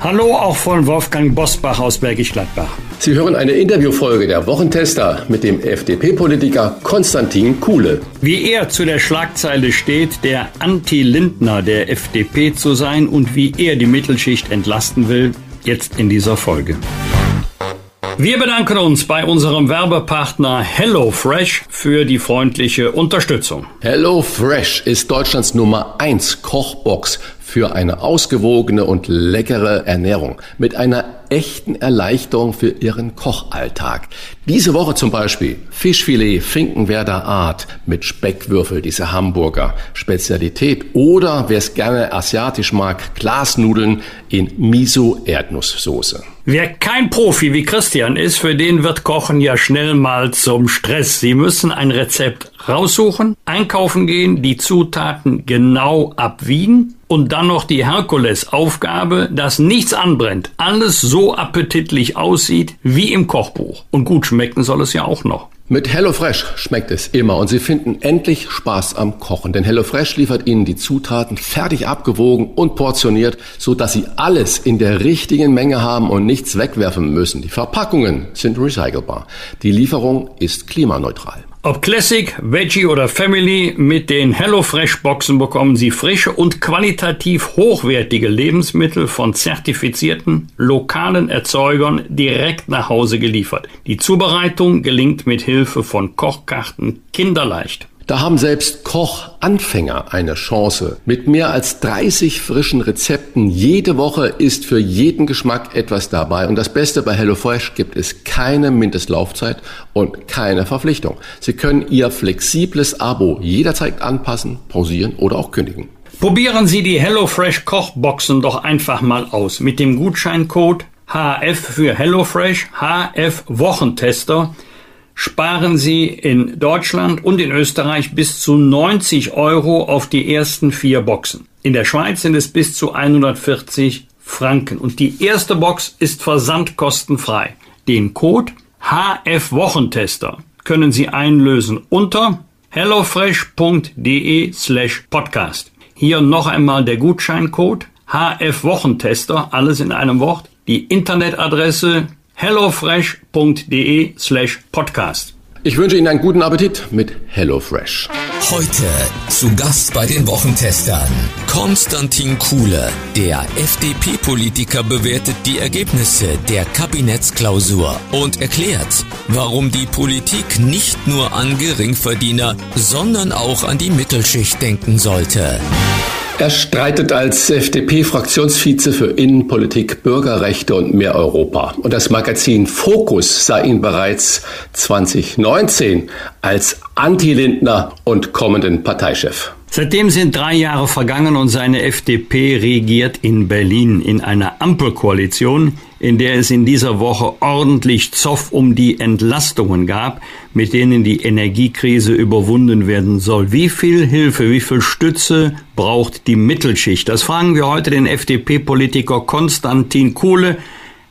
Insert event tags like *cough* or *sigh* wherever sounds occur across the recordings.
Hallo auch von Wolfgang Bosbach aus Bergisch Gladbach. Sie hören eine Interviewfolge der Wochentester mit dem FDP-Politiker Konstantin Kuhle. Wie er zu der Schlagzeile steht, der Anti-Lindner der FDP zu sein und wie er die Mittelschicht entlasten will, jetzt in dieser Folge. Wir bedanken uns bei unserem Werbepartner HelloFresh für die freundliche Unterstützung. HelloFresh ist Deutschlands Nummer 1 Kochbox für eine ausgewogene und leckere Ernährung mit einer echten Erleichterung für Ihren Kochalltag. Diese Woche zum Beispiel Fischfilet Finkenwerder Art mit Speckwürfel, diese Hamburger Spezialität. Oder wer es gerne asiatisch mag, Glasnudeln in Miso-Erdnusssoße. Wer kein Profi wie Christian ist, für den wird Kochen ja schnell mal zum Stress. Sie müssen ein Rezept raussuchen, einkaufen gehen, die Zutaten genau abwiegen und dann noch die Herkulesaufgabe, dass nichts anbrennt, alles so appetitlich aussieht wie im Kochbuch. Und gut schmecken soll es ja auch noch. Mit HelloFresh schmeckt es immer und Sie finden endlich Spaß am Kochen, denn HelloFresh liefert Ihnen die Zutaten fertig abgewogen und portioniert, so dass Sie alles in der richtigen Menge haben und nichts wegwerfen müssen. Die Verpackungen sind recycelbar. Die Lieferung ist klimaneutral. Ob Classic, Veggie oder Family, mit den HelloFresh Boxen bekommen Sie frische und qualitativ hochwertige Lebensmittel von zertifizierten lokalen Erzeugern direkt nach Hause geliefert. Die Zubereitung gelingt mit Hilfe von Kochkarten kinderleicht. Da haben selbst Kochanfänger eine Chance. Mit mehr als 30 frischen Rezepten jede Woche ist für jeden Geschmack etwas dabei. Und das Beste bei HelloFresh gibt es keine Mindestlaufzeit und keine Verpflichtung. Sie können Ihr flexibles Abo jederzeit anpassen, pausieren oder auch kündigen. Probieren Sie die HelloFresh Kochboxen doch einfach mal aus mit dem Gutscheincode HF für HelloFresh, HF Wochentester sparen Sie in Deutschland und in Österreich bis zu 90 Euro auf die ersten vier Boxen. In der Schweiz sind es bis zu 140 Franken. Und die erste Box ist versandkostenfrei. Den Code HF Wochentester können Sie einlösen unter hellofresh.de slash podcast. Hier noch einmal der Gutscheincode HF Wochentester, alles in einem Wort. Die Internetadresse hellofresh.de slash podcast. Ich wünsche Ihnen einen guten Appetit mit HelloFresh. Heute zu Gast bei den Wochentestern Konstantin Kuhle. Der FDP-Politiker bewertet die Ergebnisse der Kabinettsklausur und erklärt, warum die Politik nicht nur an Geringverdiener, sondern auch an die Mittelschicht denken sollte. Er streitet als FDP-Fraktionsvize für Innenpolitik, Bürgerrechte und mehr Europa. Und das Magazin Focus sah ihn bereits 2019 als Anti-Lindner und kommenden Parteichef. Seitdem sind drei Jahre vergangen und seine FDP regiert in Berlin in einer Ampelkoalition, in der es in dieser Woche ordentlich Zoff um die Entlastungen gab, mit denen die Energiekrise überwunden werden soll. Wie viel Hilfe, wie viel Stütze braucht die Mittelschicht? Das fragen wir heute den FDP-Politiker Konstantin Kuhle.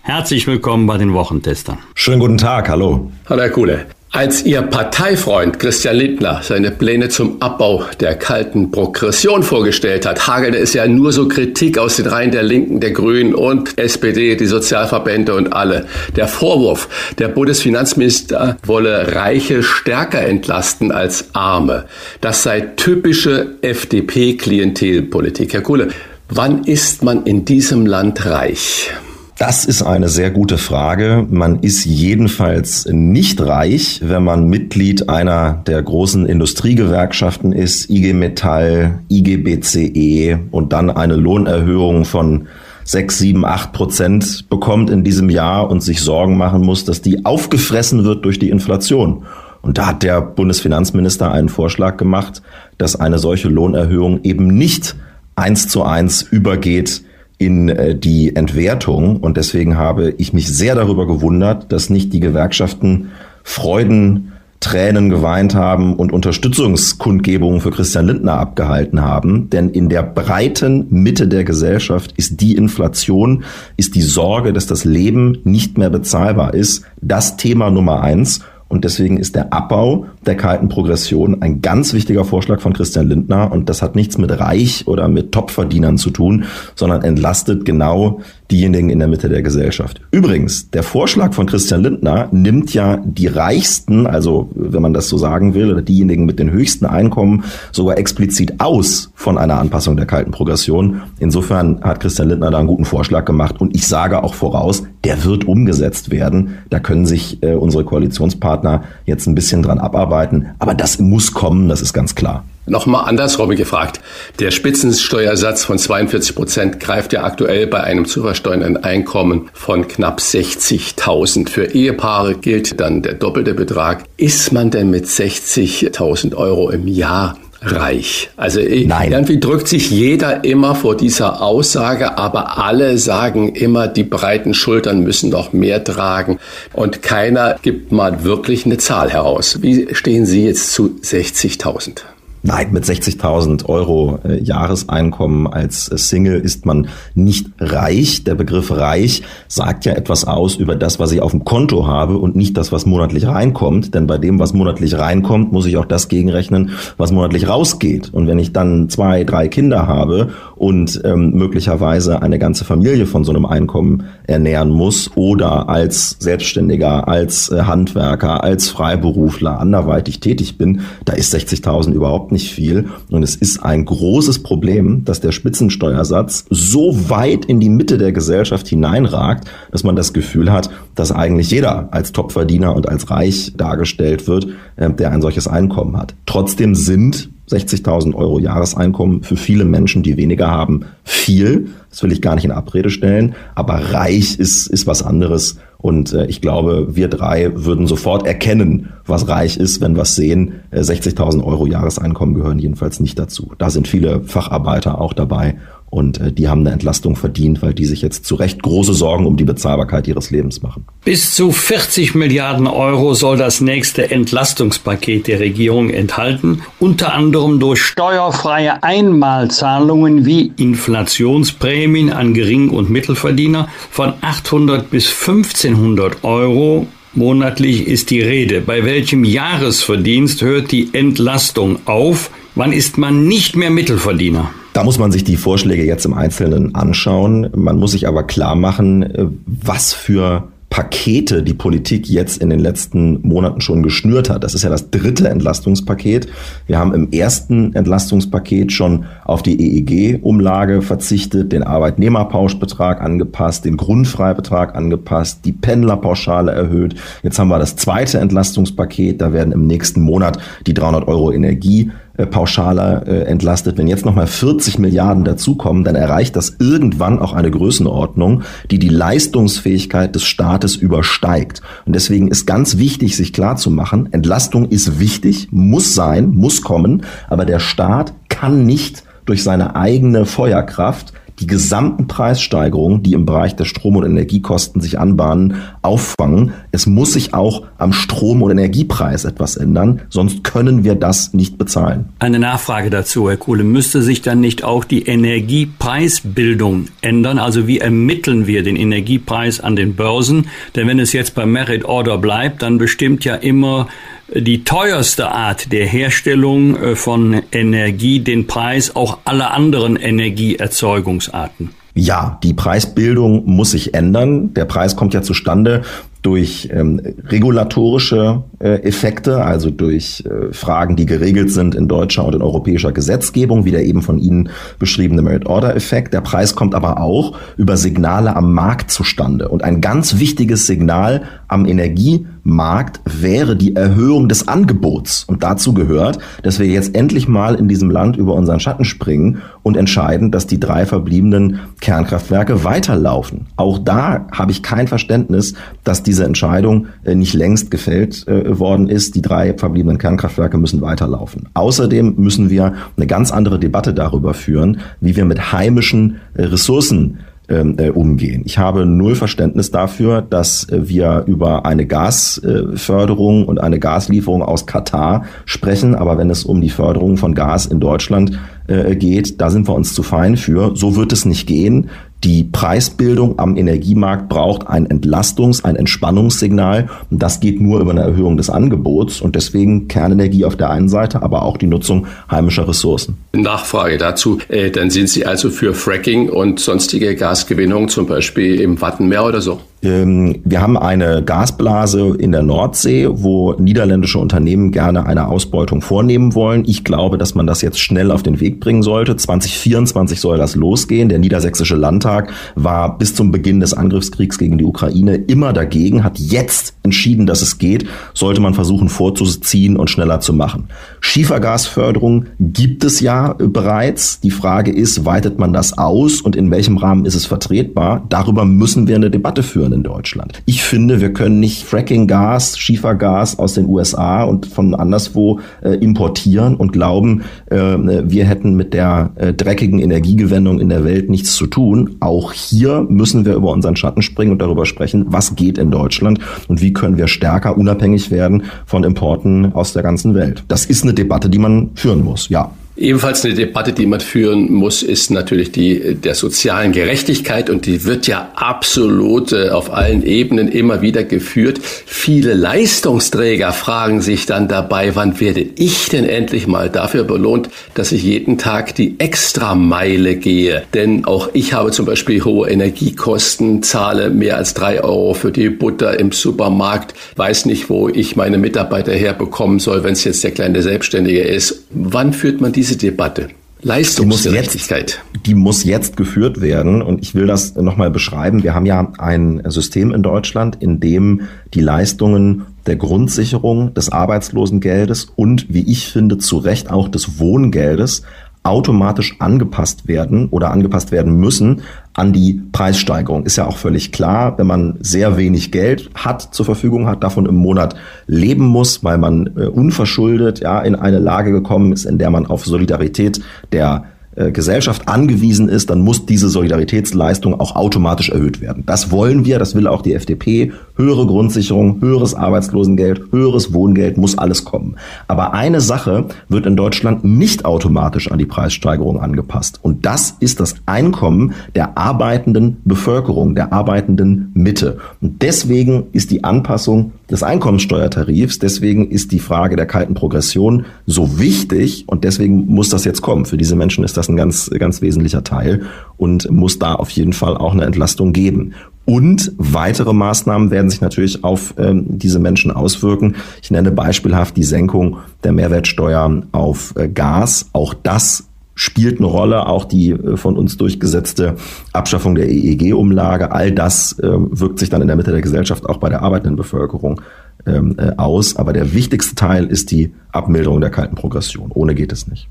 Herzlich willkommen bei den Wochentestern. Schönen guten Tag, hallo. Hallo Herr Kuhle. Als Ihr Parteifreund Christian Lindner seine Pläne zum Abbau der kalten Progression vorgestellt hat, hagelte es ja nur so Kritik aus den Reihen der Linken, der Grünen und SPD, die Sozialverbände und alle. Der Vorwurf, der Bundesfinanzminister wolle Reiche stärker entlasten als Arme. Das sei typische FDP-Klientelpolitik. Herr Kuhle, wann ist man in diesem Land reich? Das ist eine sehr gute Frage. Man ist jedenfalls nicht reich, wenn man Mitglied einer der großen Industriegewerkschaften ist, IG Metall, IG BCE und dann eine Lohnerhöhung von 6, 7, 8 Prozent bekommt in diesem Jahr und sich Sorgen machen muss, dass die aufgefressen wird durch die Inflation. Und da hat der Bundesfinanzminister einen Vorschlag gemacht, dass eine solche Lohnerhöhung eben nicht eins zu eins übergeht in äh, die Entwertung. Und deswegen habe ich mich sehr darüber gewundert, dass nicht die Gewerkschaften Freuden Tränen geweint haben und Unterstützungskundgebungen für Christian Lindner abgehalten haben. Denn in der breiten Mitte der Gesellschaft ist die Inflation, ist die Sorge, dass das Leben nicht mehr bezahlbar ist, das Thema Nummer eins. Und deswegen ist der Abbau der kalten Progression ein ganz wichtiger Vorschlag von Christian Lindner. Und das hat nichts mit Reich oder mit Topverdienern zu tun, sondern entlastet genau diejenigen in der Mitte der Gesellschaft. Übrigens, der Vorschlag von Christian Lindner nimmt ja die Reichsten, also wenn man das so sagen will, oder diejenigen mit den höchsten Einkommen sogar explizit aus von einer Anpassung der kalten Progression. Insofern hat Christian Lindner da einen guten Vorschlag gemacht und ich sage auch voraus, der wird umgesetzt werden. Da können sich äh, unsere Koalitionspartner jetzt ein bisschen dran abarbeiten, aber das muss kommen, das ist ganz klar. Nochmal andersrum gefragt. Der Spitzensteuersatz von 42 Prozent greift ja aktuell bei einem zu versteuernden Einkommen von knapp 60.000. Für Ehepaare gilt dann der doppelte Betrag. Ist man denn mit 60.000 Euro im Jahr reich. Also Nein. irgendwie drückt sich jeder immer vor dieser Aussage, aber alle sagen immer, die breiten Schultern müssen noch mehr tragen und keiner gibt mal wirklich eine Zahl heraus. Wie stehen Sie jetzt zu 60.000? Nein, mit 60.000 Euro äh, Jahreseinkommen als äh, Single ist man nicht reich. Der Begriff reich sagt ja etwas aus über das, was ich auf dem Konto habe und nicht das, was monatlich reinkommt. Denn bei dem, was monatlich reinkommt, muss ich auch das gegenrechnen, was monatlich rausgeht. Und wenn ich dann zwei, drei Kinder habe und ähm, möglicherweise eine ganze Familie von so einem Einkommen ernähren muss oder als Selbstständiger, als äh, Handwerker, als Freiberufler anderweitig tätig bin, da ist 60.000 überhaupt überhaupt nicht viel. Und es ist ein großes Problem, dass der Spitzensteuersatz so weit in die Mitte der Gesellschaft hineinragt, dass man das Gefühl hat, dass eigentlich jeder als Topverdiener und als reich dargestellt wird, äh, der ein solches Einkommen hat. Trotzdem sind 60.000 Euro Jahreseinkommen für viele Menschen, die weniger haben, viel. Das will ich gar nicht in Abrede stellen. Aber reich ist, ist was anderes. Und äh, ich glaube, wir drei würden sofort erkennen, was reich ist, wenn wir es sehen. Äh, 60.000 Euro Jahreseinkommen gehören jedenfalls nicht dazu. Da sind viele Facharbeiter auch dabei und äh, die haben eine Entlastung verdient, weil die sich jetzt zu Recht große Sorgen um die Bezahlbarkeit ihres Lebens machen. Bis zu 40 Milliarden Euro soll das nächste Entlastungspaket der Regierung enthalten, unter anderem durch steuerfreie Einmalzahlungen wie Inflationsprämien an Gering- und Mittelverdiener von 800 bis 1500 Euro monatlich ist die Rede. Bei welchem Jahresverdienst hört die Entlastung auf? Wann ist man nicht mehr Mittelverdiener? Da muss man sich die Vorschläge jetzt im Einzelnen anschauen. Man muss sich aber klar machen, äh, was für Pakete die Politik jetzt in den letzten Monaten schon geschnürt hat. Das ist ja das dritte Entlastungspaket. Wir haben im ersten Entlastungspaket schon auf die EEG-Umlage verzichtet, den Arbeitnehmerpauschbetrag angepasst, den Grundfreibetrag angepasst, die Pendlerpauschale erhöht. Jetzt haben wir das zweite Entlastungspaket. Da werden im nächsten Monat die 300 Euro Energie äh, pauschaler äh, entlastet. Wenn jetzt nochmal 40 Milliarden dazukommen, dann erreicht das irgendwann auch eine Größenordnung, die die Leistungsfähigkeit des Staates übersteigt. Und deswegen ist ganz wichtig, sich klar zu machen, Entlastung ist wichtig, muss sein, muss kommen, aber der Staat kann nicht durch seine eigene Feuerkraft die gesamten Preissteigerungen, die im Bereich der Strom- und Energiekosten sich anbahnen, auffangen. Es muss sich auch am Strom- und Energiepreis etwas ändern, sonst können wir das nicht bezahlen. Eine Nachfrage dazu, Herr Kuhle. Müsste sich dann nicht auch die Energiepreisbildung ändern? Also wie ermitteln wir den Energiepreis an den Börsen? Denn wenn es jetzt bei Merit Order bleibt, dann bestimmt ja immer die teuerste Art der Herstellung äh, von Energie den Preis auch aller anderen Energieerzeugungsarten. Ja, die Preisbildung muss sich ändern. Der Preis kommt ja zustande durch ähm, regulatorische Effekte, also durch äh, Fragen, die geregelt sind in deutscher und in europäischer Gesetzgebung, wie der eben von Ihnen beschriebene Merit-Order-Effekt. Der Preis kommt aber auch über Signale am Markt zustande. Und ein ganz wichtiges Signal am Energiemarkt wäre die Erhöhung des Angebots. Und dazu gehört, dass wir jetzt endlich mal in diesem Land über unseren Schatten springen und entscheiden, dass die drei verbliebenen Kernkraftwerke weiterlaufen. Auch da habe ich kein Verständnis, dass diese Entscheidung äh, nicht längst gefällt äh, worden ist. Die drei verbliebenen Kernkraftwerke müssen weiterlaufen. Außerdem müssen wir eine ganz andere Debatte darüber führen, wie wir mit heimischen äh, Ressourcen ähm, äh, umgehen. Ich habe null Verständnis dafür, dass äh, wir über eine Gasförderung und eine Gaslieferung aus Katar sprechen, aber wenn es um die Förderung von Gas in Deutschland äh, geht, da sind wir uns zu fein für. So wird es nicht gehen. Die Preisbildung am Energiemarkt braucht ein Entlastungs-, ein Entspannungssignal. Und das geht nur über eine Erhöhung des Angebots. Und deswegen Kernenergie auf der einen Seite, aber auch die Nutzung heimischer Ressourcen. Nachfrage dazu. Äh, dann sind Sie also für Fracking und sonstige Gasgewinnung, zum Beispiel im Wattenmeer oder so? Ähm, wir haben eine Gasblase in der Nordsee, wo niederländische Unternehmen gerne eine Ausbeutung vornehmen wollen. Ich glaube, dass man das jetzt schnell auf den Weg bringen sollte. 2024 soll das losgehen. Der niedersächsische Landtag war bis zum Beginn des Angriffskriegs gegen die Ukraine immer dagegen, hat jetzt entschieden, dass es geht. Sollte man versuchen vorzuziehen und schneller zu machen. Schiefergasförderung gibt es ja bereits. Die Frage ist, weitet man das aus und in welchem Rahmen ist es vertretbar? Darüber müssen wir eine Debatte führen in Deutschland. Ich finde, wir können nicht Fracking-Gas, Schiefergas aus den USA und von anderswo äh, importieren und glauben, äh, wir hätten mit der äh, dreckigen Energiegewendung in der Welt nichts zu tun. Auch hier müssen wir über unseren Schatten springen und darüber sprechen, was geht in Deutschland und wie können wir stärker unabhängig werden von Importen aus der ganzen Welt. Das ist eine Debatte, die man führen muss, ja. Ebenfalls eine Debatte, die man führen muss, ist natürlich die der sozialen Gerechtigkeit und die wird ja absolut äh, auf allen Ebenen immer wieder geführt. Viele Leistungsträger fragen sich dann dabei, wann werde ich denn endlich mal dafür belohnt, dass ich jeden Tag die Extrameile gehe? Denn auch ich habe zum Beispiel hohe Energiekosten, zahle mehr als drei Euro für die Butter im Supermarkt, weiß nicht, wo ich meine Mitarbeiter herbekommen soll, wenn es jetzt der kleine Selbstständige ist. Wann führt man diese diese Debatte? Leistungsgerechtigkeit. Die, die muss jetzt geführt werden und ich will das nochmal beschreiben. Wir haben ja ein System in Deutschland, in dem die Leistungen der Grundsicherung des Arbeitslosengeldes und, wie ich finde, zu Recht auch des Wohngeldes automatisch angepasst werden oder angepasst werden müssen an die Preissteigerung. Ist ja auch völlig klar, wenn man sehr wenig Geld hat zur Verfügung hat, davon im Monat leben muss, weil man äh, unverschuldet ja in eine Lage gekommen ist, in der man auf Solidarität der äh, Gesellschaft angewiesen ist, dann muss diese Solidaritätsleistung auch automatisch erhöht werden. Das wollen wir, das will auch die FDP. Höhere Grundsicherung, höheres Arbeitslosengeld, höheres Wohngeld, muss alles kommen. Aber eine Sache wird in Deutschland nicht automatisch an die Preissteigerung angepasst. Und das ist das Einkommen der arbeitenden Bevölkerung, der arbeitenden Mitte. Und deswegen ist die Anpassung des Einkommenssteuertarifs, deswegen ist die Frage der kalten Progression so wichtig und deswegen muss das jetzt kommen. Für diese Menschen ist das ein ganz, ganz wesentlicher Teil und muss da auf jeden Fall auch eine Entlastung geben. Und weitere Maßnahmen werden sich natürlich auf ähm, diese Menschen auswirken. Ich nenne beispielhaft die Senkung der Mehrwertsteuer auf äh, Gas. Auch das spielt eine Rolle, auch die äh, von uns durchgesetzte Abschaffung der EEG-Umlage. All das äh, wirkt sich dann in der Mitte der Gesellschaft auch bei der arbeitenden Bevölkerung ähm, äh, aus. Aber der wichtigste Teil ist die Abmilderung der kalten Progression. Ohne geht es nicht.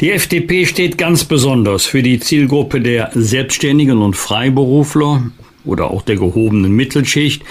Die FDP steht ganz besonders für die Zielgruppe der Selbstständigen und Freiberufler, oder auch der gehobenen Mittelschicht,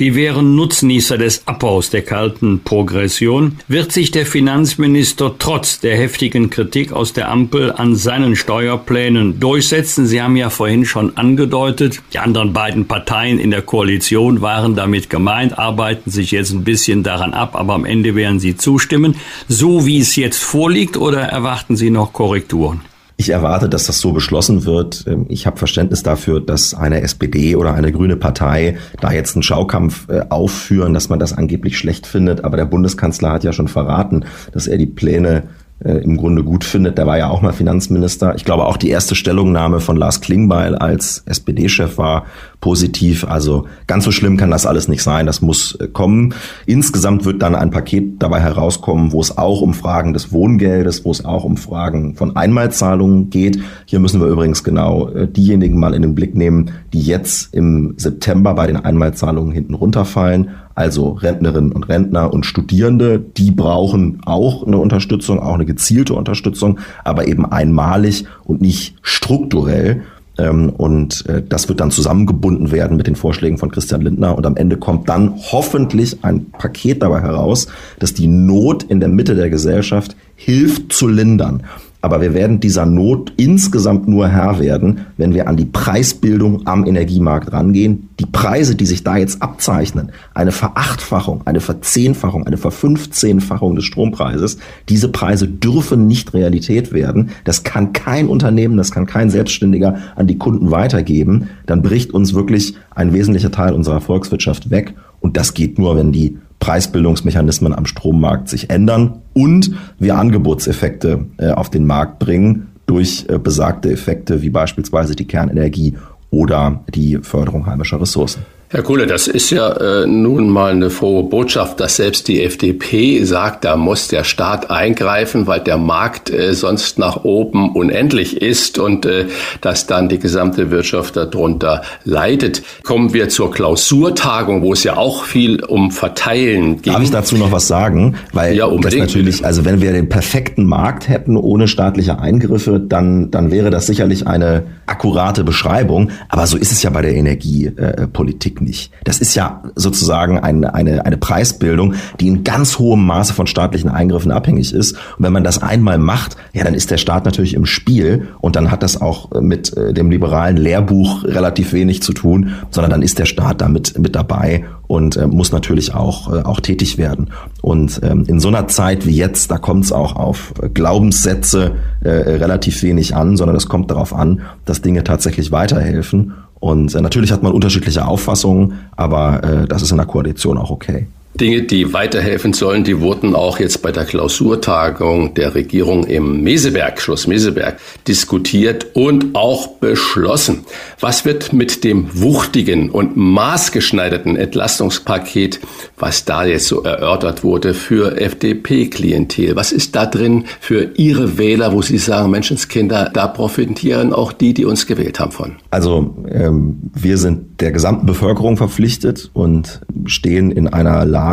die wären Nutznießer des Abbaus der kalten Progression, wird sich der Finanzminister trotz der heftigen Kritik aus der Ampel an seinen Steuerplänen durchsetzen. Sie haben ja vorhin schon angedeutet, die anderen beiden Parteien in der Koalition waren damit gemeint, arbeiten sich jetzt ein bisschen daran ab, aber am Ende werden sie zustimmen, so wie es jetzt vorliegt, oder erwarten Sie noch Korrekturen? Ich erwarte, dass das so beschlossen wird. Ähm, ich habe Verständnis dafür, dass eine SPD oder eine grüne Partei da jetzt einen Schaukampf äh, aufführen, dass man das angeblich schlecht findet. Aber der Bundeskanzler hat ja schon verraten, dass er die Pläne äh, im Grunde gut findet. Der war ja auch mal Finanzminister. Ich glaube, auch die erste Stellungnahme von Lars Klingbeil als SPD-Chef war positiv. Also ganz so schlimm kann das alles nicht sein. Das muss äh, kommen. Insgesamt wird dann ein Paket dabei herauskommen, wo es auch um Fragen des Wohngeldes, wo es auch um Fragen von Einmalzahlungen geht. Hier müssen wir übrigens genau äh, diejenigen mal in den Blick nehmen, die jetzt im September bei den Einmalzahlungen hinten runterfallen also Rentnerinnen und Rentner und Studierende, die brauchen auch eine Unterstützung, auch eine gezielte Unterstützung, aber eben einmalig und nicht strukturell. Ähm, und äh, das wird dann zusammengebunden werden mit den Vorschlägen von Christian Lindner. Und am Ende kommt dann hoffentlich ein Paket dabei heraus, das die Not in der Mitte der Gesellschaft hilft zu lindern. Aber wir werden dieser Not insgesamt nur Herr werden, wenn wir an die Preisbildung am Energiemarkt rangehen. Die Preise, die sich da jetzt abzeichnen, eine Verachtfachung, eine Verzehnfachung, eine Verfünfzehnfachung des Strompreises, diese Preise dürfen nicht Realität werden. Das kann kein Unternehmen, das kann kein Selbstständiger an die Kunden weitergeben. Dann bricht uns wirklich ein wesentlicher Teil unserer Volkswirtschaft weg. Und das geht nur, wenn die Preisbildungsmechanismen am Strommarkt sich ändern und wir Angebotseffekte äh, auf den Markt bringen durch äh, besagte Effekte wie beispielsweise die Kernenergie oder die Förderung heimischer Ressourcen. Herr Kuhle, das ist ja äh, nun mal eine frohe Botschaft, dass selbst die FDP sagt, da muss der Staat eingreifen, weil der Markt äh, sonst nach oben unendlich ist und äh, dass dann die gesamte Wirtschaft darunter leidet. Kommen wir zur Klausurtagung, wo es ja auch viel um Verteilen geht. Darf ich dazu noch was sagen? Weil ja, unbedingt. das natürlich, also wenn wir den perfekten Markt hätten ohne staatliche Eingriffe, dann, dann wäre das sicherlich eine akkurate Beschreibung. Aber so ist es ja bei der Energiepolitik nicht. Das ist ja sozusagen eine, eine, eine Preisbildung, die in ganz hohem Maße von staatlichen Eingriffen abhängig ist. Und wenn man das einmal macht, ja, dann ist der Staat natürlich im Spiel und dann hat das auch mit äh, dem liberalen Lehrbuch relativ wenig zu tun, sondern dann ist der Staat damit mit dabei und äh, muss natürlich auch, äh, auch tätig werden. Und ähm, in so einer Zeit wie jetzt, da kommt es auch auf Glaubenssätze äh, relativ wenig an, sondern es kommt darauf an, dass Dinge tatsächlich weiterhelfen. Und äh, natürlich hat man unterschiedliche Auffassungen, aber äh, das ist in der Koalition auch okay. Dinge, die weiterhelfen sollen, die wurden auch jetzt bei der Klausurtagung der Regierung im Meseberg, Schloss Meseberg, diskutiert und auch beschlossen. Was wird mit dem wuchtigen und maßgeschneiderten Entlastungspaket, was da jetzt so erörtert wurde, für FDP-Klientel? Was ist da drin für Ihre Wähler, wo Sie sagen, Menschenskinder, da profitieren auch die, die uns gewählt haben von? Also ähm, wir sind der gesamten Bevölkerung verpflichtet und stehen in einer Lage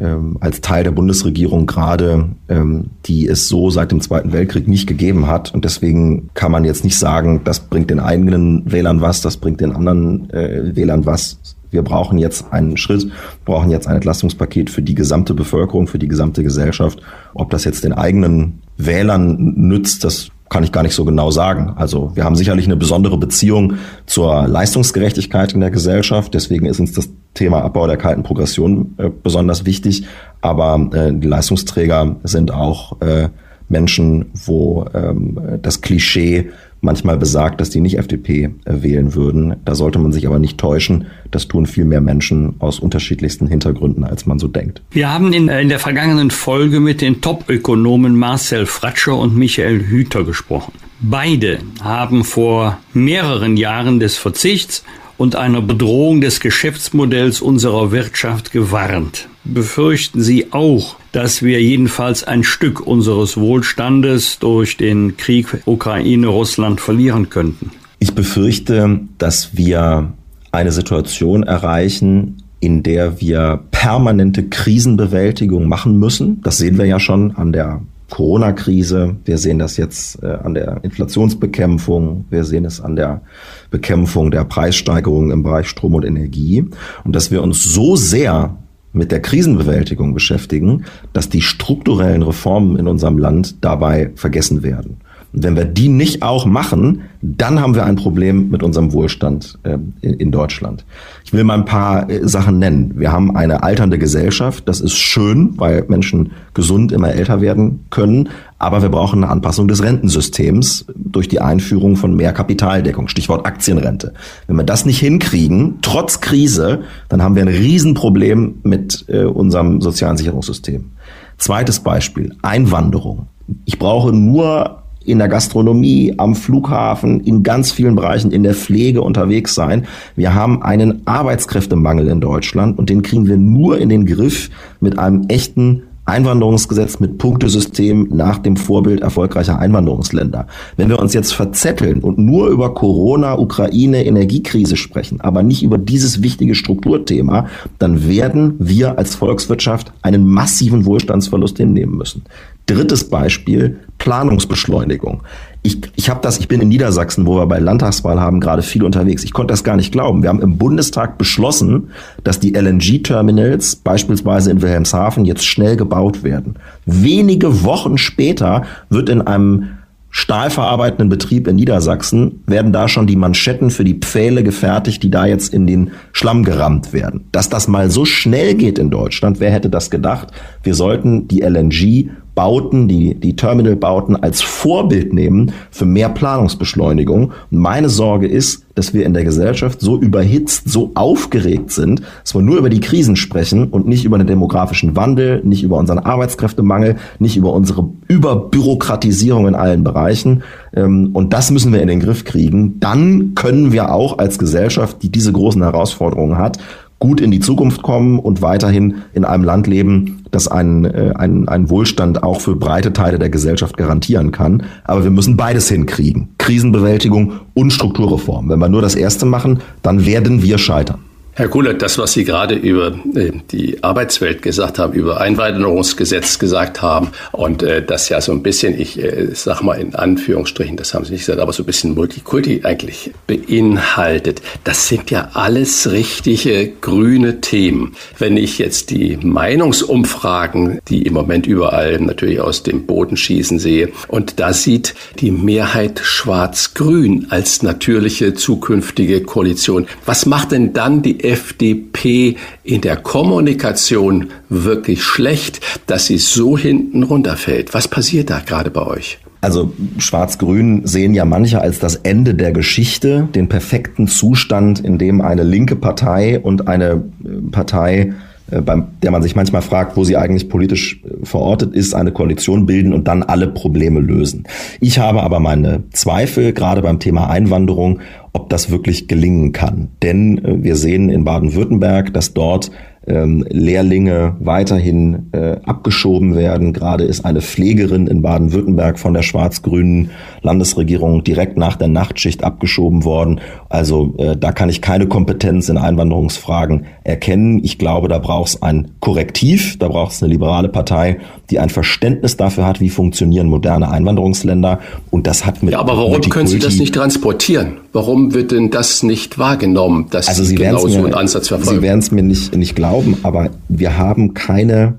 ähm, als Teil der Bundesregierung gerade, ähm, die es so seit dem Zweiten Weltkrieg nicht gegeben hat. Und deswegen kann man jetzt nicht sagen, das bringt den eigenen Wählern was, das bringt den anderen äh, Wählern was. Wir brauchen jetzt einen Schritt, brauchen jetzt ein Entlastungspaket für die gesamte Bevölkerung, für die gesamte Gesellschaft. Ob das jetzt den eigenen Wählern nützt, das kann ich gar nicht so genau sagen. Also wir haben sicherlich eine besondere Beziehung zur Leistungsgerechtigkeit in der Gesellschaft. Deswegen ist uns das Thema Abbau der kalten Progression äh, besonders wichtig. Aber äh, die Leistungsträger sind auch äh, Menschen, wo ähm, das Klischee manchmal besagt, dass die nicht FDP äh, wählen würden. Da sollte man sich aber nicht täuschen. Das tun viel mehr Menschen aus unterschiedlichsten Hintergründen, als man so denkt. Wir haben in, äh, in der vergangenen Folge mit den Top-Ökonomen Marcel Fratscher und Michael Hüter gesprochen. Beide haben vor mehreren Jahren des Verzichts und einer Bedrohung des Geschäftsmodells unserer Wirtschaft gewarnt. Befürchten Sie auch, dass wir jedenfalls ein Stück unseres Wohlstandes durch den Krieg Ukraine-Russland verlieren könnten? Ich befürchte, dass wir eine Situation erreichen, in der wir permanente Krisenbewältigung machen müssen. Das sehen wir ja schon an der Corona-Krise. Wir sehen das jetzt äh, an der Inflationsbekämpfung. Wir sehen es an der Bekämpfung der Preissteigerungen im Bereich Strom und Energie. Und dass wir uns so sehr mit der Krisenbewältigung beschäftigen, dass die strukturellen Reformen in unserem Land dabei vergessen werden. Und wenn wir die nicht auch machen, dann haben wir ein Problem mit unserem Wohlstand äh, in, Deutschland. Ich will mal ein paar äh, Sachen nennen. Wir haben eine alternde Gesellschaft. Das ist schön, weil Menschen gesund immer älter werden können. Aber wir brauchen eine Anpassung des Rentensystems durch die Einführung von mehr Kapitaldeckung. Stichwort Aktienrente. Wenn wir das nicht hinkriegen, trotz Krise, dann haben wir ein Riesenproblem mit äh, unserem sozialen Sicherungssystem. Zweites Beispiel. Einwanderung. Ich brauche nur in der Gastronomie, am Flughafen, in ganz vielen Bereichen in der Pflege unterwegs sein. Wir haben einen Arbeitskräftemangel in Deutschland und den kriegen wir nur in den Griff mit einem echten Einwanderungsgesetz mit Punktesystem nach dem Vorbild erfolgreicher Einwanderungsländer. Wenn wir uns jetzt verzetteln und nur über Corona, Ukraine, Energiekrise sprechen, aber nicht über dieses wichtige Strukturthema, dann werden wir als Volkswirtschaft einen massiven Wohlstandsverlust hinnehmen müssen. Drittes Beispiel, Planungsbeschleunigung. Ich, ich habe das, ich bin in Niedersachsen, wo wir bei Landtagswahl haben, gerade viel unterwegs. Ich konnte das gar nicht glauben. Wir haben im Bundestag beschlossen, dass die LNG-Terminals beispielsweise in Wilhelmshaven jetzt schnell gebaut werden. Wenige Wochen später wird in einem stahlverarbeitenden Betrieb in Niedersachsen werden da schon die Manschetten für die Pfähle gefertigt, die da jetzt in den Schlamm gerammt werden. Dass das mal so schnell geht in Deutschland, wer hätte das gedacht? Wir sollten die LNG Bauten, die, die Terminalbauten als Vorbild nehmen für mehr Planungsbeschleunigung. Und meine Sorge ist, dass wir in der Gesellschaft so überhitzt, so aufgeregt sind, dass wir nur über die Krisen sprechen und nicht über den demografischen Wandel, nicht über unseren Arbeitskräftemangel, nicht über unsere Überbürokratisierung in allen Bereichen. Ähm, und das müssen wir in den Griff kriegen. Dann können wir auch als Gesellschaft, die diese großen Herausforderungen hat, gut in die Zukunft kommen und weiterhin in einem Land leben, das einen, äh, einen, einen Wohlstand auch für breite Teile der Gesellschaft garantieren kann. Aber wir müssen beides hinkriegen. Krisenbewältigung und Strukturreform. Wenn wir nur das erste machen, dann werden wir scheitern. Herr Kuhlert, das, was Sie gerade über äh, die Arbeitswelt gesagt haben, über Einwanderungsgesetz gesagt haben und äh, das ja so ein bisschen, ich äh, sag mal in Anführungsstrichen, das haben Sie nicht gesagt, aber so ein bisschen Multikulti eigentlich beinhaltet, das sind ja alles richtige grüne Themen. Wenn ich jetzt die Meinungsumfragen, die im Moment überall natürlich aus dem Boden schießen sehe und da sieht die Mehrheit schwarz-grün als natürliche zukünftige Koalition. Was macht denn dann die FDP in der Kommunikation wirklich schlecht, dass sie so hinten runterfällt? Was passiert da gerade bei euch? Also Schwarz-Grün sehen ja manche als das Ende der Geschichte, den perfekten Zustand, in dem eine linke Partei und eine äh, Partei beim der man sich manchmal fragt, wo sie eigentlich politisch äh, verortet ist, eine Koalition bilden und dann alle Probleme lösen. Ich habe aber meine Zweifel, gerade beim Thema Einwanderung, ob das wirklich gelingen kann. Denn äh, wir sehen in Baden-Württemberg, dass dort ähm, Lehrlinge weiterhin äh, abgeschoben werden. Gerade ist eine Pflegerin in Baden-Württemberg von der schwarz-grünen Landesregierung direkt nach der Nachtschicht abgeschoben worden. Also äh, da kann ich keine Kompetenz in Einwanderungsfragen erkennen. Ich glaube, da braucht es ein Korrektiv, da braucht es eine liberale Partei, die ein Verständnis dafür hat, wie funktionieren moderne Einwanderungsländer. Und das hat mit. Ja, aber warum können Sie das nicht transportieren? Warum wird denn das nicht wahrgenommen, dass also Sie, Sie genau so einen Ansatz verfolgen? Sie werden es mir nicht, nicht glauben, aber wir haben keine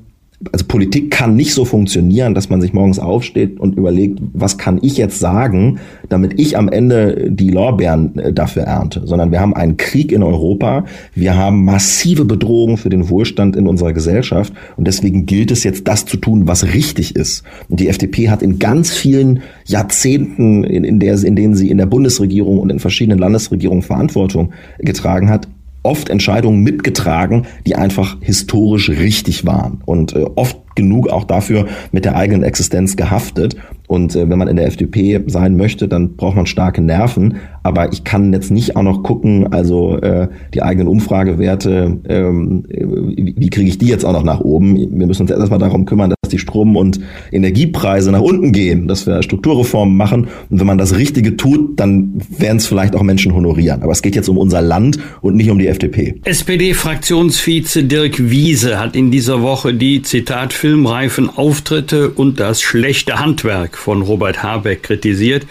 also Politik kann nicht so funktionieren, dass man sich morgens aufsteht und überlegt, was kann ich jetzt sagen, damit ich am Ende die Lorbeeren äh, dafür ernte, sondern wir haben einen Krieg in Europa, wir haben massive Bedrohungen für den Wohlstand in unserer Gesellschaft und deswegen gilt es jetzt, das zu tun, was richtig ist. Und die FDP hat in ganz vielen Jahrzehnten, in, in, der, in denen sie in der Bundesregierung und in verschiedenen Landesregierungen Verantwortung getragen hat, oft Entscheidungen mitgetragen, die einfach historisch richtig waren und äh, oft genug auch dafür mit der eigenen Existenz gehaftet. Und äh, wenn man in der FDP sein möchte, dann braucht man starke Nerven. Aber ich kann jetzt nicht auch noch gucken, also äh, die eigenen Umfragewerte, ähm, wie, wie kriege ich die jetzt auch noch nach oben? Wir müssen uns erstmal darum kümmern, die Strom- und Energiepreise nach unten gehen, dass wir Strukturreformen machen. Und wenn man das Richtige tut, dann werden es vielleicht auch Menschen honorieren. Aber es geht jetzt um unser Land und nicht um die FDP. SPD-Fraktionsvize Dirk Wiese hat in dieser Woche die, Zitat, filmreifen Auftritte und das schlechte Handwerk von Robert Habeck kritisiert.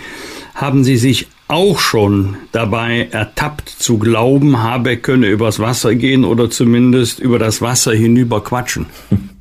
Haben Sie sich auch schon dabei ertappt zu glauben, Habeck könne übers Wasser gehen oder zumindest über das Wasser hinüber quatschen? *laughs*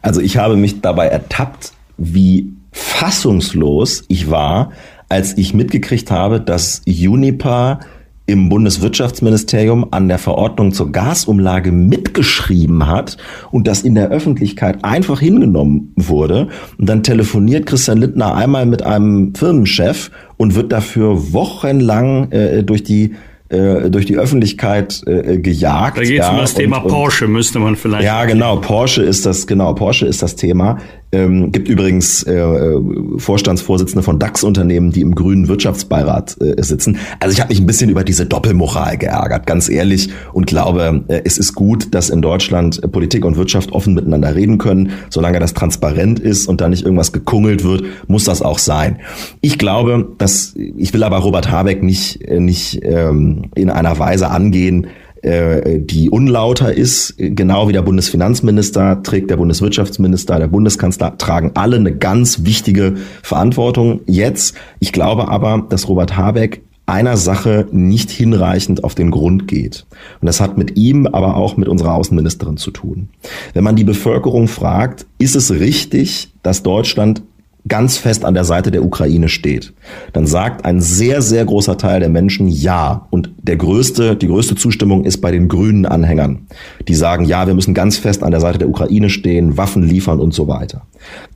Also ich habe mich dabei ertappt, wie fassungslos ich war, als ich mitgekriegt habe, dass Juniper im Bundeswirtschaftsministerium an der Verordnung zur Gasumlage mitgeschrieben hat und das in der Öffentlichkeit einfach hingenommen wurde. Und dann telefoniert Christian Lindner einmal mit einem Firmenchef und wird dafür wochenlang äh, durch die äh, durch die Öffentlichkeit äh, gejagt. Da geht es ja, um das und, Thema Porsche, müsste man vielleicht. Ja, genau, Porsche ist das, genau, Porsche ist das Thema. Ähm, gibt übrigens äh, äh, Vorstandsvorsitzende von DAX-Unternehmen, die im grünen Wirtschaftsbeirat äh, sitzen. Also ich habe mich ein bisschen über diese Doppelmoral geärgert, ganz ehrlich, und glaube, äh, es ist gut, dass in Deutschland äh, Politik und Wirtschaft offen miteinander reden können. Solange das transparent ist und da nicht irgendwas gekungelt wird, muss das auch sein. Ich glaube, dass ich will aber Robert Habeck nicht äh, nicht ähm, in einer Weise angehen, die unlauter ist. Genau wie der Bundesfinanzminister trägt der Bundeswirtschaftsminister, der Bundeskanzler tragen alle eine ganz wichtige Verantwortung jetzt. Ich glaube aber, dass Robert Habeck einer Sache nicht hinreichend auf den Grund geht. Und das hat mit ihm, aber auch mit unserer Außenministerin zu tun. Wenn man die Bevölkerung fragt, ist es richtig, dass Deutschland ganz fest an der Seite der Ukraine steht, dann sagt ein sehr, sehr großer Teil der Menschen ja. Und der größte, die größte Zustimmung ist bei den grünen Anhängern. Die sagen, ja, wir müssen ganz fest an der Seite der Ukraine stehen, Waffen liefern und so weiter.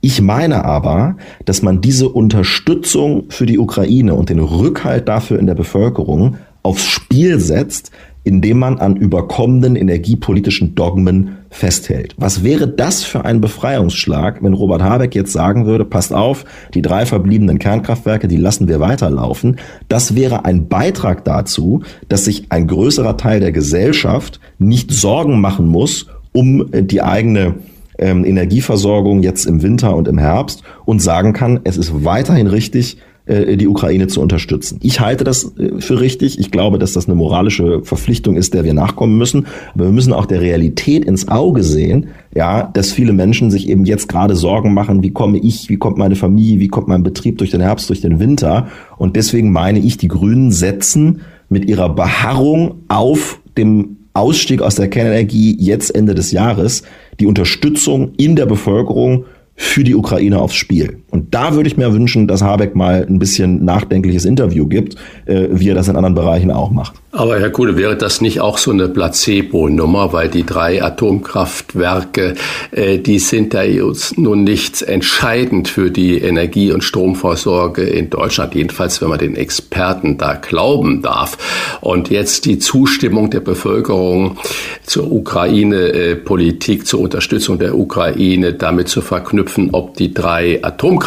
Ich meine aber, dass man diese Unterstützung für die Ukraine und den Rückhalt dafür in der Bevölkerung aufs Spiel setzt, indem man an überkommenen energiepolitischen Dogmen festhält. Was wäre das für ein Befreiungsschlag, wenn Robert Habeck jetzt sagen würde, passt auf, die drei verbliebenen Kernkraftwerke, die lassen wir weiterlaufen. Das wäre ein Beitrag dazu, dass sich ein größerer Teil der Gesellschaft nicht Sorgen machen muss um die eigene ähm, Energieversorgung jetzt im Winter und im Herbst und sagen kann, es ist weiterhin richtig, äh, die Ukraine zu unterstützen. Ich halte das äh, für richtig. Ich glaube, dass das eine moralische Verpflichtung ist, der wir nachkommen müssen. Aber wir müssen auch der Realität ins Auge sehen, ja, dass viele Menschen sich eben jetzt gerade Sorgen machen, wie komme ich, wie kommt meine Familie, wie kommt mein Betrieb durch den Herbst, durch den Winter. Und deswegen meine ich, die Grünen setzen mit ihrer Beharrung auf dem Ausstieg aus der Kernenergie jetzt Ende des Jahres die Unterstützung in der Bevölkerung für die Ukraine aufs Spiel. Und da würde ich mir wünschen, dass Habeck mal ein bisschen nachdenkliches Interview gibt, äh, wie er das in anderen Bereichen auch macht. Aber Herr Kuhle, wäre das nicht auch so eine Placebo-Nummer, weil die drei Atomkraftwerke, äh, die sind da jetzt nun nicht entscheidend für die Energie- und Stromvorsorge in Deutschland, jedenfalls wenn man den Experten da glauben darf. Und jetzt die Zustimmung der Bevölkerung zur Ukraine-Politik, zur Unterstützung der Ukraine damit zu verknüpfen, ob die drei Atomkraftwerke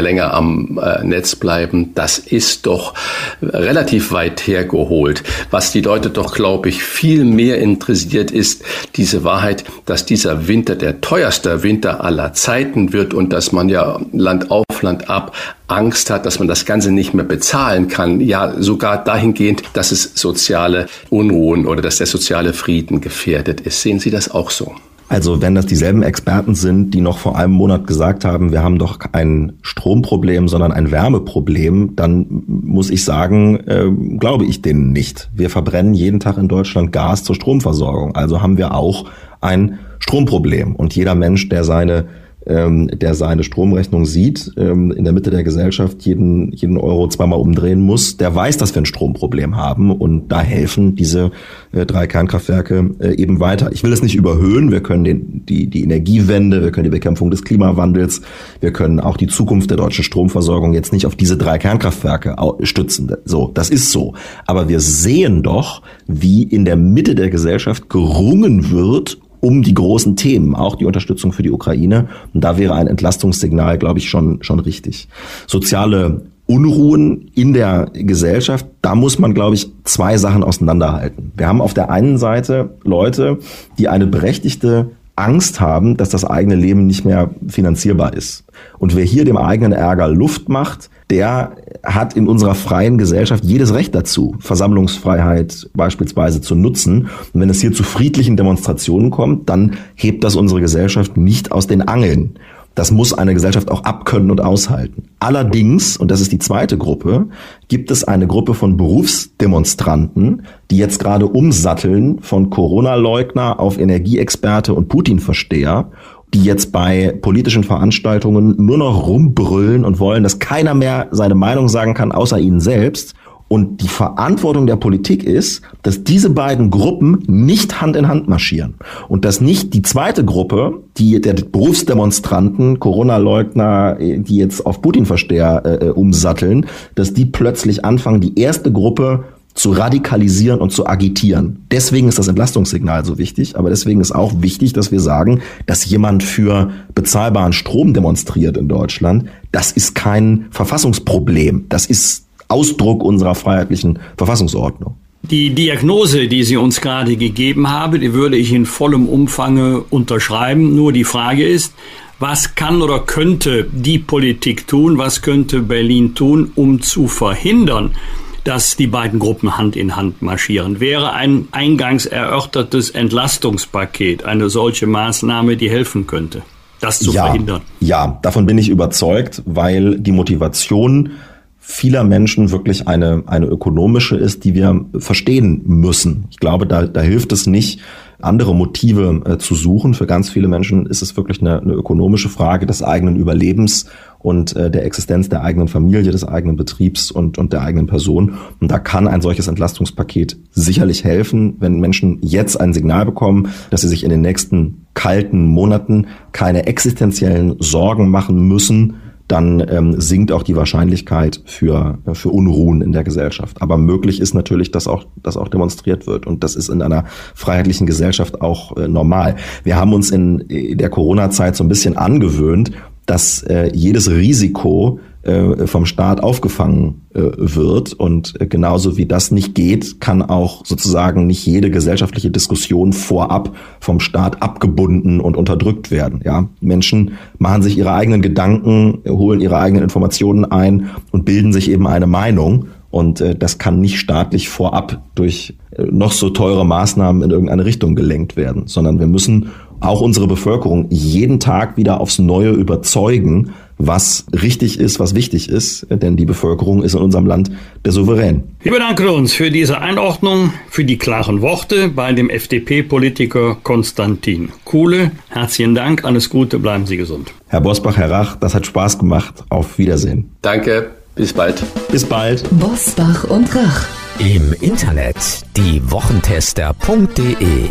länger am äh, Netz bleiben, das ist doch relativ weit hergeholt. Was die Leute doch, glaube ich, viel mehr interessiert, ist diese Wahrheit, dass dieser Winter der teuerste Winter aller Zeiten wird und dass man ja Land auf, Land ab Angst hat, dass man das Ganze nicht mehr bezahlen kann. Ja, sogar dahingehend, dass es soziale Unruhen oder dass der soziale Frieden gefährdet ist. Sehen Sie das auch so? Also wenn das dieselben Experten sind, die noch vor einem Monat gesagt haben, wir haben doch kein Stromproblem, sondern ein Wärmeproblem, dann muss ich sagen, äh, glaube ich denen nicht. Wir verbrennen jeden Tag in Deutschland Gas zur Stromversorgung. Also haben wir auch ein Stromproblem. Und jeder Mensch, der seine der seine Stromrechnung sieht, ähm, in der Mitte der Gesellschaft jeden, jeden Euro zweimal umdrehen muss, der weiß, dass wir ein Stromproblem haben und da helfen diese äh, drei Kernkraftwerke äh, eben weiter. Ich will es nicht überhöhen, wir können den, die, die Energiewende, wir können die Bekämpfung des Klimawandels, wir können auch die Zukunft der deutschen Stromversorgung jetzt nicht auf diese drei Kernkraftwerke stützen. So, das ist so. Aber wir sehen doch, wie in der Mitte der Gesellschaft gerungen wird um die großen Themen, auch die Unterstützung für die Ukraine. Und da wäre ein Entlastungssignal, glaube ich, schon, schon richtig. Soziale Unruhen in der Gesellschaft, da muss man, glaube ich, zwei Sachen auseinanderhalten. Wir haben auf der einen Seite Leute, die eine berechtigte Angst haben, dass das eigene Leben nicht mehr finanzierbar ist. Und wer hier dem eigenen Ärger Luft macht, der hat in unserer freien Gesellschaft jedes Recht dazu, Versammlungsfreiheit beispielsweise zu nutzen. Und wenn es hier zu friedlichen Demonstrationen kommt, dann hebt das unsere Gesellschaft nicht aus den Angeln. Das muss eine Gesellschaft auch abkönnen und aushalten. Allerdings, und das ist die zweite Gruppe, gibt es eine Gruppe von Berufsdemonstranten, die jetzt gerade umsatteln von Corona-Leugner auf Energieexperte und Putin-Versteher die jetzt bei politischen Veranstaltungen nur noch rumbrüllen und wollen, dass keiner mehr seine Meinung sagen kann, außer ihnen selbst. Und die Verantwortung der Politik ist, dass diese beiden Gruppen nicht Hand in Hand marschieren. Und dass nicht die zweite Gruppe, die der Berufsdemonstranten, Corona-Leugner, die jetzt auf Putin-Versteher äh, äh umsatteln, dass die plötzlich anfangen, die erste Gruppe zu radikalisieren und zu agitieren. Deswegen ist das Entlastungssignal so wichtig, aber deswegen ist auch wichtig, dass wir sagen, dass jemand für bezahlbaren Strom demonstriert in Deutschland, das ist kein Verfassungsproblem, das ist Ausdruck unserer freiheitlichen Verfassungsordnung. Die Diagnose, die Sie uns gerade gegeben haben, die würde ich in vollem Umfange unterschreiben. Nur die Frage ist, was kann oder könnte die Politik tun, was könnte Berlin tun, um zu verhindern, dass die beiden Gruppen Hand in Hand marschieren. Wäre ein eingangs erörtertes Entlastungspaket eine solche Maßnahme, die helfen könnte, das zu ja, verhindern? Ja, davon bin ich überzeugt, weil die Motivation vieler Menschen wirklich eine, eine ökonomische ist, die wir verstehen müssen. Ich glaube, da, da hilft es nicht, andere Motive äh, zu suchen. Für ganz viele Menschen ist es wirklich eine, eine ökonomische Frage des eigenen Überlebens und äh, der Existenz der eigenen Familie, des eigenen Betriebs und, und der eigenen Person. Und da kann ein solches Entlastungspaket sicherlich helfen, wenn Menschen jetzt ein Signal bekommen, dass sie sich in den nächsten kalten Monaten keine existenziellen Sorgen machen müssen, dann ähm, sinkt auch die Wahrscheinlichkeit für, für Unruhen in der Gesellschaft. Aber möglich ist natürlich, dass auch, dass auch demonstriert wird. Und das ist in einer freiheitlichen Gesellschaft auch äh, normal. Wir haben uns in der Corona-Zeit so ein bisschen angewöhnt, dass äh, jedes Risiko äh, vom Staat aufgefangen äh, wird. Und äh, genauso wie das nicht geht, kann auch sozusagen nicht jede gesellschaftliche Diskussion vorab vom Staat abgebunden und unterdrückt werden. Ja, Menschen machen sich ihre eigenen Gedanken, holen ihre eigenen Informationen ein und bilden sich eben eine Meinung. Und äh, das kann nicht staatlich vorab durch äh, noch so teure Maßnahmen in irgendeine Richtung gelenkt werden, sondern wir müssen auch unsere Bevölkerung jeden Tag wieder aufs Neue überzeugen, was richtig ist, was wichtig ist, denn die Bevölkerung ist in unserem Land der Souverän. Wir bedanken uns für diese Einordnung, für die klaren Worte bei dem FDP-Politiker Konstantin Kuhle. Herzlichen Dank, alles Gute, bleiben Sie gesund. Herr Bosbach, Herr Rach, das hat Spaß gemacht. Auf Wiedersehen. Danke, bis bald. Bis bald. Bosbach und Rach. Im Internet diewochentester.de